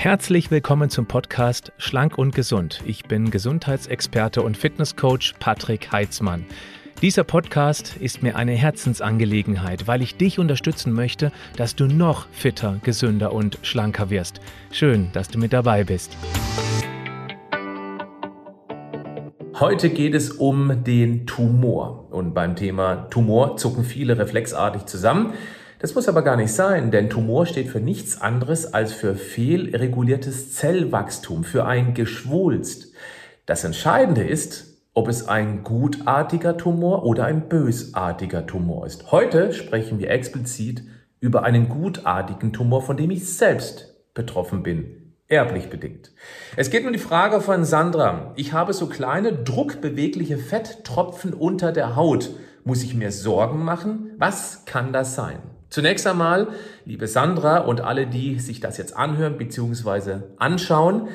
Herzlich willkommen zum Podcast Schlank und Gesund. Ich bin Gesundheitsexperte und Fitnesscoach Patrick Heitzmann. Dieser Podcast ist mir eine Herzensangelegenheit, weil ich dich unterstützen möchte, dass du noch fitter, gesünder und schlanker wirst. Schön, dass du mit dabei bist. Heute geht es um den Tumor. Und beim Thema Tumor zucken viele reflexartig zusammen. Das muss aber gar nicht sein, denn Tumor steht für nichts anderes als für fehlreguliertes Zellwachstum, für ein Geschwulst. Das Entscheidende ist, ob es ein gutartiger Tumor oder ein bösartiger Tumor ist. Heute sprechen wir explizit über einen gutartigen Tumor, von dem ich selbst betroffen bin, erblich bedingt. Es geht um die Frage von Sandra. Ich habe so kleine druckbewegliche Fetttropfen unter der Haut. Muss ich mir Sorgen machen? Was kann das sein? Zunächst einmal, liebe Sandra und alle, die sich das jetzt anhören bzw. anschauen,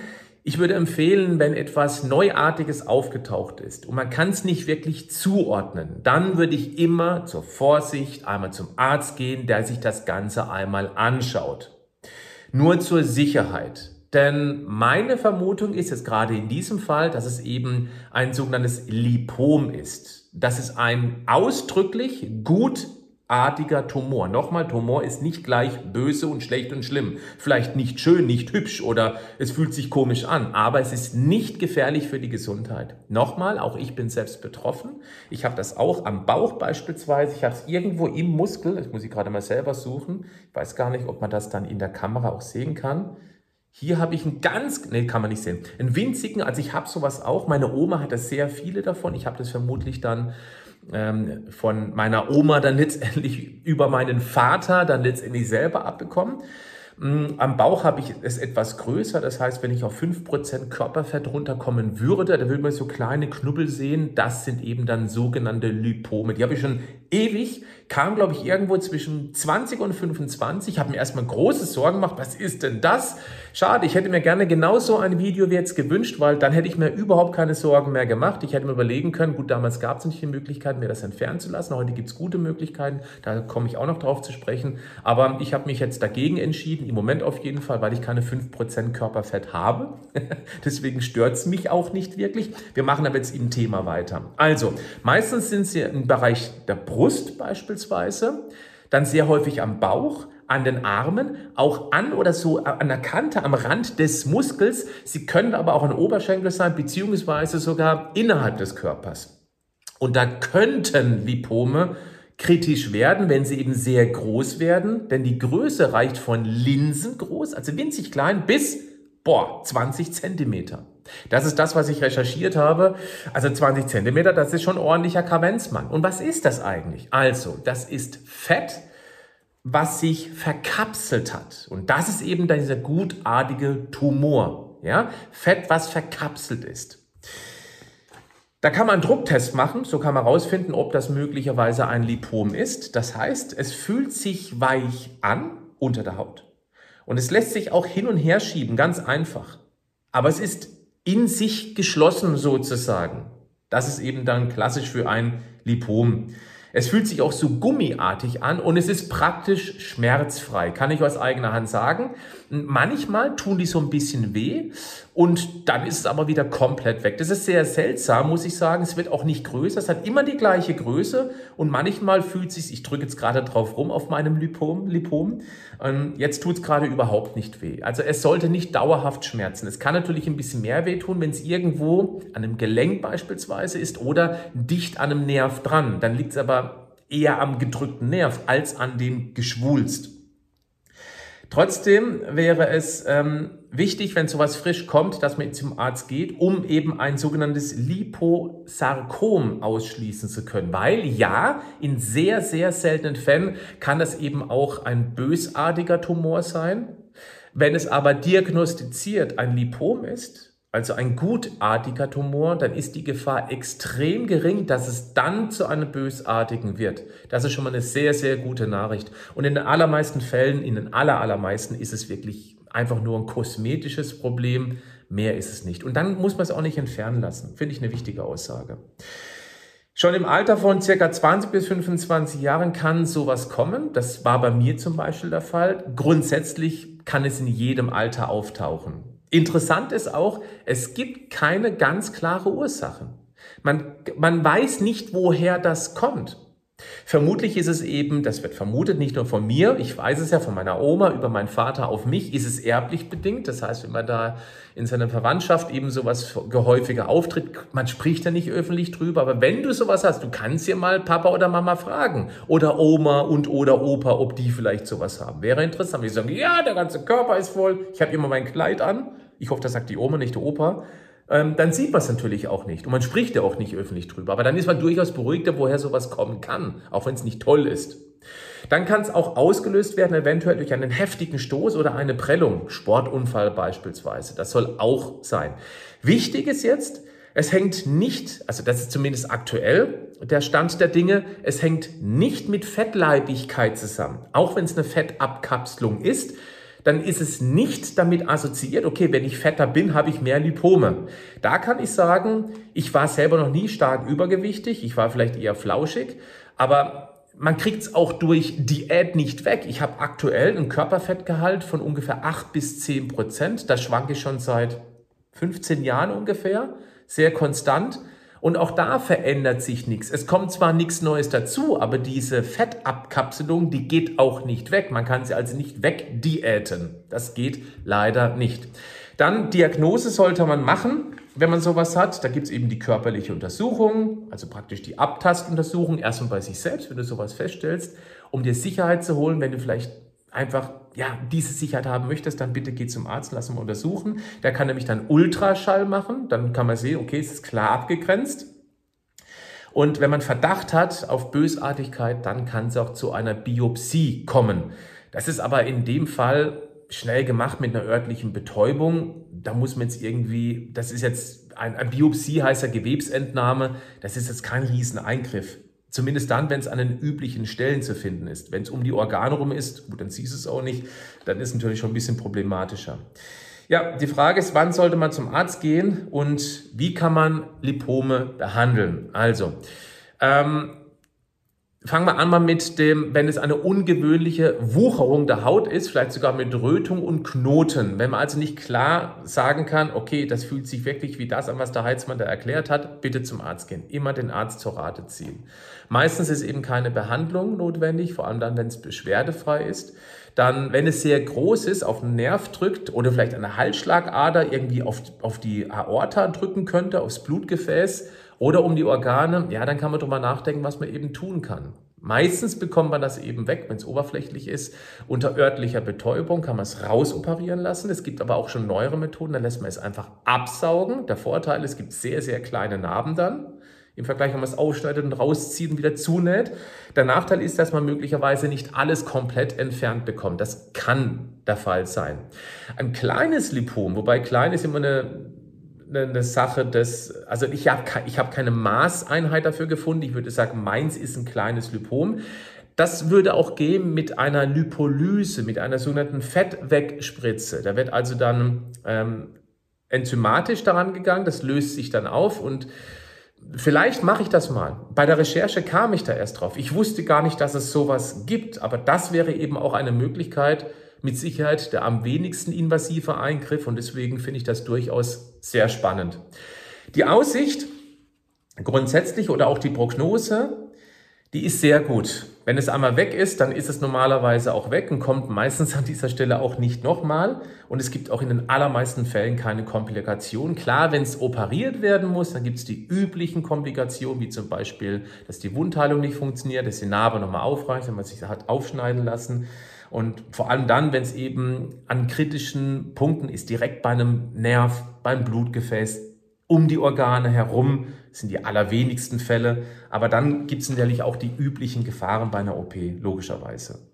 ich würde empfehlen, wenn etwas Neuartiges aufgetaucht ist und man kann es nicht wirklich zuordnen, dann würde ich immer zur Vorsicht einmal zum Arzt gehen, der sich das Ganze einmal anschaut. Nur zur Sicherheit. Denn meine Vermutung ist jetzt gerade in diesem Fall, dass es eben ein sogenanntes Lipom ist. Das ist ein ausdrücklich gut artiger Tumor. Nochmal, Tumor ist nicht gleich böse und schlecht und schlimm. Vielleicht nicht schön, nicht hübsch oder es fühlt sich komisch an, aber es ist nicht gefährlich für die Gesundheit. Nochmal, auch ich bin selbst betroffen. Ich habe das auch am Bauch beispielsweise. Ich habe es irgendwo im Muskel. Das muss ich gerade mal selber suchen. Ich weiß gar nicht, ob man das dann in der Kamera auch sehen kann. Hier habe ich einen ganz, nee, kann man nicht sehen, einen winzigen, also ich habe sowas auch. Meine Oma hatte sehr viele davon. Ich habe das vermutlich dann ähm, von meiner Oma dann letztendlich über meinen Vater dann letztendlich selber abbekommen. Mm, am Bauch habe ich es etwas größer, das heißt, wenn ich auf 5% Körperfett runterkommen würde, da würde man so kleine Knubbel sehen, das sind eben dann sogenannte Lipome. Die habe ich schon ewig, kam glaube ich irgendwo zwischen 20 und 25, habe mir erstmal große Sorgen gemacht, was ist denn das? Schade, ich hätte mir gerne genauso ein Video wie jetzt gewünscht, weil dann hätte ich mir überhaupt keine Sorgen mehr gemacht. Ich hätte mir überlegen können, gut, damals gab es nicht die Möglichkeit, mir das entfernen zu lassen. Heute gibt es gute Möglichkeiten, da komme ich auch noch drauf zu sprechen. Aber ich habe mich jetzt dagegen entschieden, im Moment auf jeden Fall, weil ich keine 5% Körperfett habe. Deswegen stört es mich auch nicht wirklich. Wir machen aber jetzt im Thema weiter. Also, meistens sind sie im Bereich der Brust beispielsweise, dann sehr häufig am Bauch, an den Armen, auch an oder so an der Kante, am Rand des Muskels. Sie können aber auch ein Oberschenkel sein, beziehungsweise sogar innerhalb des Körpers. Und da könnten Lipome kritisch werden, wenn sie eben sehr groß werden, denn die Größe reicht von linsengroß, also winzig klein, bis, boah, 20 Zentimeter. Das ist das, was ich recherchiert habe. Also 20 Zentimeter, das ist schon ordentlicher Kavenzmann. Und was ist das eigentlich? Also, das ist Fett, was sich verkapselt hat. Und das ist eben dieser gutartige Tumor. Ja? Fett, was verkapselt ist. Da kann man einen Drucktest machen, so kann man herausfinden, ob das möglicherweise ein Lipom ist. Das heißt, es fühlt sich weich an unter der Haut. Und es lässt sich auch hin und her schieben, ganz einfach. Aber es ist in sich geschlossen sozusagen. Das ist eben dann klassisch für ein Lipom. Es fühlt sich auch so gummiartig an und es ist praktisch schmerzfrei, kann ich aus eigener Hand sagen. Manchmal tun die so ein bisschen weh und dann ist es aber wieder komplett weg. Das ist sehr seltsam, muss ich sagen. Es wird auch nicht größer, es hat immer die gleiche Größe und manchmal fühlt es sich, ich drücke jetzt gerade drauf rum auf meinem Lipom, Lipom, ähm, jetzt tut es gerade überhaupt nicht weh. Also es sollte nicht dauerhaft schmerzen. Es kann natürlich ein bisschen mehr weh tun, wenn es irgendwo an einem Gelenk beispielsweise ist oder dicht an einem Nerv dran. Dann liegt es aber eher am gedrückten Nerv als an dem Geschwulst. Trotzdem wäre es ähm, wichtig, wenn sowas frisch kommt, dass man zum Arzt geht, um eben ein sogenanntes Liposarkom ausschließen zu können. Weil ja, in sehr, sehr seltenen Fällen kann das eben auch ein bösartiger Tumor sein. Wenn es aber diagnostiziert ein Lipom ist, also ein gutartiger Tumor, dann ist die Gefahr extrem gering, dass es dann zu einem bösartigen wird. Das ist schon mal eine sehr, sehr gute Nachricht. Und in den allermeisten Fällen, in den aller, allermeisten ist es wirklich einfach nur ein kosmetisches Problem. Mehr ist es nicht. Und dann muss man es auch nicht entfernen lassen. Finde ich eine wichtige Aussage. Schon im Alter von circa 20 bis 25 Jahren kann sowas kommen. Das war bei mir zum Beispiel der Fall. Grundsätzlich kann es in jedem Alter auftauchen. Interessant ist auch, es gibt keine ganz klare Ursachen. Man, man weiß nicht, woher das kommt. Vermutlich ist es eben, das wird vermutet nicht nur von mir, ich weiß es ja von meiner Oma über meinen Vater auf mich, ist es erblich bedingt. Das heißt, wenn man da in seiner Verwandtschaft eben sowas gehäufiger auftritt, man spricht ja nicht öffentlich drüber, aber wenn du sowas hast, du kannst ja mal Papa oder Mama fragen oder Oma und oder Opa, ob die vielleicht sowas haben. Wäre interessant. Die sagen, ja, der ganze Körper ist voll, ich habe immer mein Kleid an. Ich hoffe, das sagt die Oma, nicht der Opa ähm, dann sieht man es natürlich auch nicht. Und man spricht ja auch nicht öffentlich drüber. Aber dann ist man durchaus beruhigter, woher sowas kommen kann, auch wenn es nicht toll ist. Dann kann es auch ausgelöst werden, eventuell durch einen heftigen Stoß oder eine Prellung, Sportunfall beispielsweise. Das soll auch sein. Wichtig ist jetzt, es hängt nicht, also das ist zumindest aktuell der Stand der Dinge, es hängt nicht mit Fettleibigkeit zusammen. Auch wenn es eine Fettabkapselung ist, dann ist es nicht damit assoziiert, okay, wenn ich fetter bin, habe ich mehr Lipome. Da kann ich sagen, ich war selber noch nie stark übergewichtig, ich war vielleicht eher flauschig, aber man kriegt es auch durch Diät nicht weg. Ich habe aktuell ein Körperfettgehalt von ungefähr 8 bis 10 Prozent. Das schwanke ich schon seit 15 Jahren ungefähr, sehr konstant. Und auch da verändert sich nichts. Es kommt zwar nichts Neues dazu, aber diese Fettabkapselung, die geht auch nicht weg. Man kann sie also nicht wegdiäten. Das geht leider nicht. Dann Diagnose sollte man machen, wenn man sowas hat. Da gibt es eben die körperliche Untersuchung, also praktisch die Abtastuntersuchung, erstmal bei sich selbst, wenn du sowas feststellst, um dir Sicherheit zu holen, wenn du vielleicht einfach ja, diese Sicherheit haben möchtest, dann bitte geh zum Arzt, lass ihn untersuchen. Der kann nämlich dann Ultraschall machen, dann kann man sehen, okay, es ist klar abgegrenzt. Und wenn man Verdacht hat auf Bösartigkeit, dann kann es auch zu einer Biopsie kommen. Das ist aber in dem Fall schnell gemacht mit einer örtlichen Betäubung. Da muss man jetzt irgendwie, das ist jetzt, ein, eine Biopsie heißt ja Gewebsentnahme, das ist jetzt kein Rieseneingriff. Zumindest dann, wenn es an den üblichen Stellen zu finden ist. Wenn es um die Organe rum ist, gut, dann siehst du es auch nicht, dann ist natürlich schon ein bisschen problematischer. Ja, die Frage ist, wann sollte man zum Arzt gehen und wie kann man Lipome behandeln? Also, ähm, Fangen wir an mal mit dem, wenn es eine ungewöhnliche Wucherung der Haut ist, vielleicht sogar mit Rötung und Knoten. Wenn man also nicht klar sagen kann, okay, das fühlt sich wirklich wie das an, was der Heizmann da erklärt hat, bitte zum Arzt gehen. Immer den Arzt zur Rate ziehen. Meistens ist eben keine Behandlung notwendig, vor allem dann, wenn es beschwerdefrei ist. Dann, wenn es sehr groß ist, auf den Nerv drückt oder vielleicht eine Halsschlagader irgendwie auf, auf die Aorta drücken könnte, aufs Blutgefäß, oder um die Organe, ja, dann kann man drüber nachdenken, was man eben tun kann. Meistens bekommt man das eben weg, wenn es oberflächlich ist. Unter örtlicher Betäubung kann man es rausoperieren lassen. Es gibt aber auch schon neuere Methoden, da lässt man es einfach absaugen. Der Vorteil, es gibt sehr, sehr kleine Narben dann. Im Vergleich, wenn man es ausschneidet und rauszieht und wieder zunäht. Der Nachteil ist, dass man möglicherweise nicht alles komplett entfernt bekommt. Das kann der Fall sein. Ein kleines Lipom, wobei klein ist immer eine eine Sache des, also ich habe ich hab keine Maßeinheit dafür gefunden. Ich würde sagen, meins ist ein kleines Lipom. Das würde auch gehen mit einer Lipolyse, mit einer sogenannten Fettwegspritze. Da wird also dann ähm, enzymatisch daran gegangen, das löst sich dann auf und vielleicht mache ich das mal. Bei der Recherche kam ich da erst drauf. Ich wusste gar nicht, dass es sowas gibt, aber das wäre eben auch eine Möglichkeit, mit Sicherheit der am wenigsten invasive Eingriff und deswegen finde ich das durchaus sehr spannend. Die Aussicht grundsätzlich oder auch die Prognose, die ist sehr gut. Wenn es einmal weg ist, dann ist es normalerweise auch weg und kommt meistens an dieser Stelle auch nicht nochmal. Und es gibt auch in den allermeisten Fällen keine Komplikationen. Klar, wenn es operiert werden muss, dann gibt es die üblichen Komplikationen, wie zum Beispiel, dass die Wundheilung nicht funktioniert, dass die Narbe nochmal aufreicht, wenn man sich hat aufschneiden lassen. Und vor allem dann, wenn es eben an kritischen Punkten ist, direkt bei einem Nerv, beim Blutgefäß, um die Organe herum, sind die allerwenigsten Fälle. Aber dann gibt es natürlich auch die üblichen Gefahren bei einer OP, logischerweise.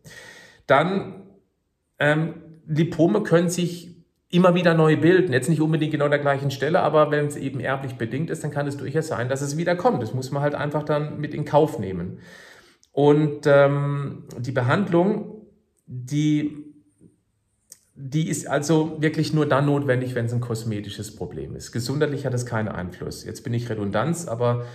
Dann, ähm, Lipome können sich immer wieder neu bilden. Jetzt nicht unbedingt genau an der gleichen Stelle, aber wenn es eben erblich bedingt ist, dann kann es durchaus sein, dass es wieder kommt. Das muss man halt einfach dann mit in Kauf nehmen. Und ähm, die Behandlung die, die ist also wirklich nur dann notwendig, wenn es ein kosmetisches Problem ist. Gesundheitlich hat es keinen Einfluss. Jetzt bin ich Redundanz, aber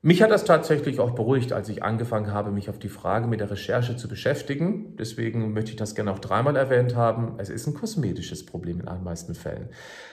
Mich hat das tatsächlich auch beruhigt, als ich angefangen habe, mich auf die Frage mit der Recherche zu beschäftigen. Deswegen möchte ich das gerne auch dreimal erwähnt haben. Es ist ein kosmetisches Problem in den meisten Fällen.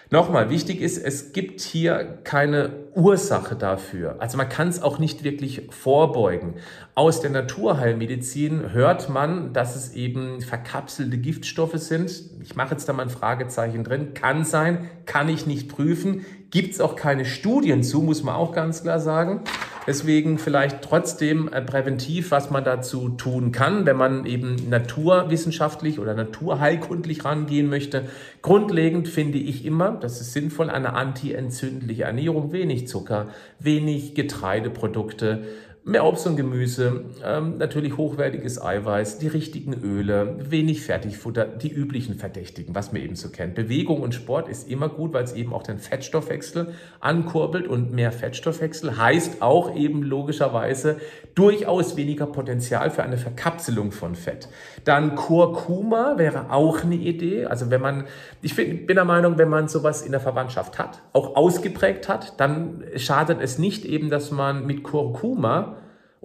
Nochmal, wichtig ist, es gibt hier keine Ursache dafür. Also man kann es auch nicht wirklich vorbeugen. Aus der Naturheilmedizin hört man, dass es eben verkapselte Giftstoffe sind. Ich mache jetzt da mal ein Fragezeichen drin. Kann sein, kann ich nicht prüfen. Gibt es auch keine Studien zu, muss man auch ganz klar sagen. Deswegen vielleicht trotzdem äh, präventiv, was man dazu tun kann, wenn man eben naturwissenschaftlich oder naturheilkundlich rangehen möchte. Grundlegend finde ich immer, das ist sinnvoll, eine antientzündliche Ernährung, wenig Zucker, wenig Getreideprodukte, Mehr Obst und Gemüse, ähm, natürlich hochwertiges Eiweiß, die richtigen Öle, wenig Fertigfutter, die üblichen Verdächtigen, was man eben so kennt. Bewegung und Sport ist immer gut, weil es eben auch den Fettstoffwechsel ankurbelt und mehr Fettstoffwechsel heißt auch eben logischerweise durchaus weniger Potenzial für eine Verkapselung von Fett. Dann Kurkuma wäre auch eine Idee. Also wenn man, ich bin, bin der Meinung, wenn man sowas in der Verwandtschaft hat, auch ausgeprägt hat, dann schadet es nicht eben, dass man mit Kurkuma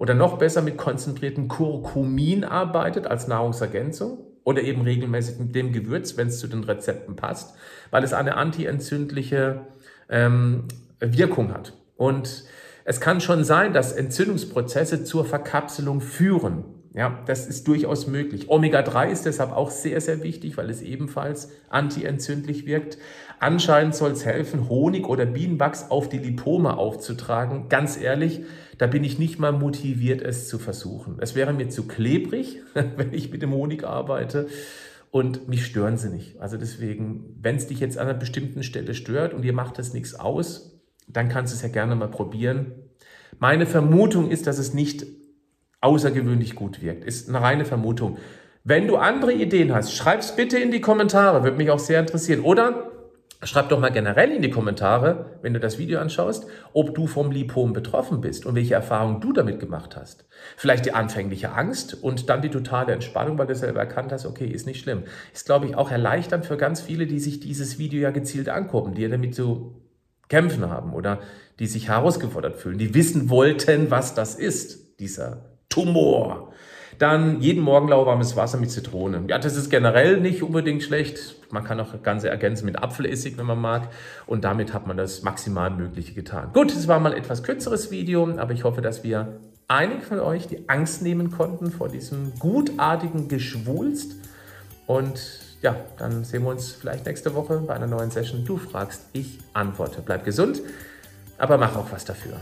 oder noch besser mit konzentrierten Kurkumin arbeitet als Nahrungsergänzung oder eben regelmäßig mit dem Gewürz, wenn es zu den Rezepten passt, weil es eine antientzündliche ähm, Wirkung hat. Und es kann schon sein, dass Entzündungsprozesse zur Verkapselung führen. Ja, das ist durchaus möglich. Omega-3 ist deshalb auch sehr, sehr wichtig, weil es ebenfalls antientzündlich wirkt. Anscheinend soll es helfen, Honig oder Bienenwachs auf die Lipome aufzutragen. Ganz ehrlich, da bin ich nicht mal motiviert, es zu versuchen. Es wäre mir zu klebrig, wenn ich mit dem Honig arbeite. Und mich stören sie nicht. Also deswegen, wenn es dich jetzt an einer bestimmten Stelle stört und ihr macht das nichts aus, dann kannst du es ja gerne mal probieren. Meine Vermutung ist, dass es nicht außergewöhnlich gut wirkt. Ist eine reine Vermutung. Wenn du andere Ideen hast, schreib's bitte in die Kommentare, würde mich auch sehr interessieren. Oder schreib doch mal generell in die Kommentare, wenn du das Video anschaust, ob du vom Lipom betroffen bist und welche Erfahrungen du damit gemacht hast. Vielleicht die anfängliche Angst und dann die totale Entspannung, weil du selber erkannt hast, okay, ist nicht schlimm. Ist, glaube ich, auch erleichternd für ganz viele, die sich dieses Video ja gezielt angucken, die ja damit zu kämpfen haben oder die sich herausgefordert fühlen, die wissen wollten, was das ist, dieser Tumor. Dann jeden Morgen lauwarmes Wasser mit Zitrone. Ja, das ist generell nicht unbedingt schlecht. Man kann auch Ganze ergänzen mit Apfelessig, wenn man mag. Und damit hat man das maximal Mögliche getan. Gut, es war mal etwas kürzeres Video, aber ich hoffe, dass wir einigen von euch die Angst nehmen konnten vor diesem gutartigen Geschwulst. Und ja, dann sehen wir uns vielleicht nächste Woche bei einer neuen Session. Du fragst, ich antworte. Bleib gesund, aber mach auch was dafür.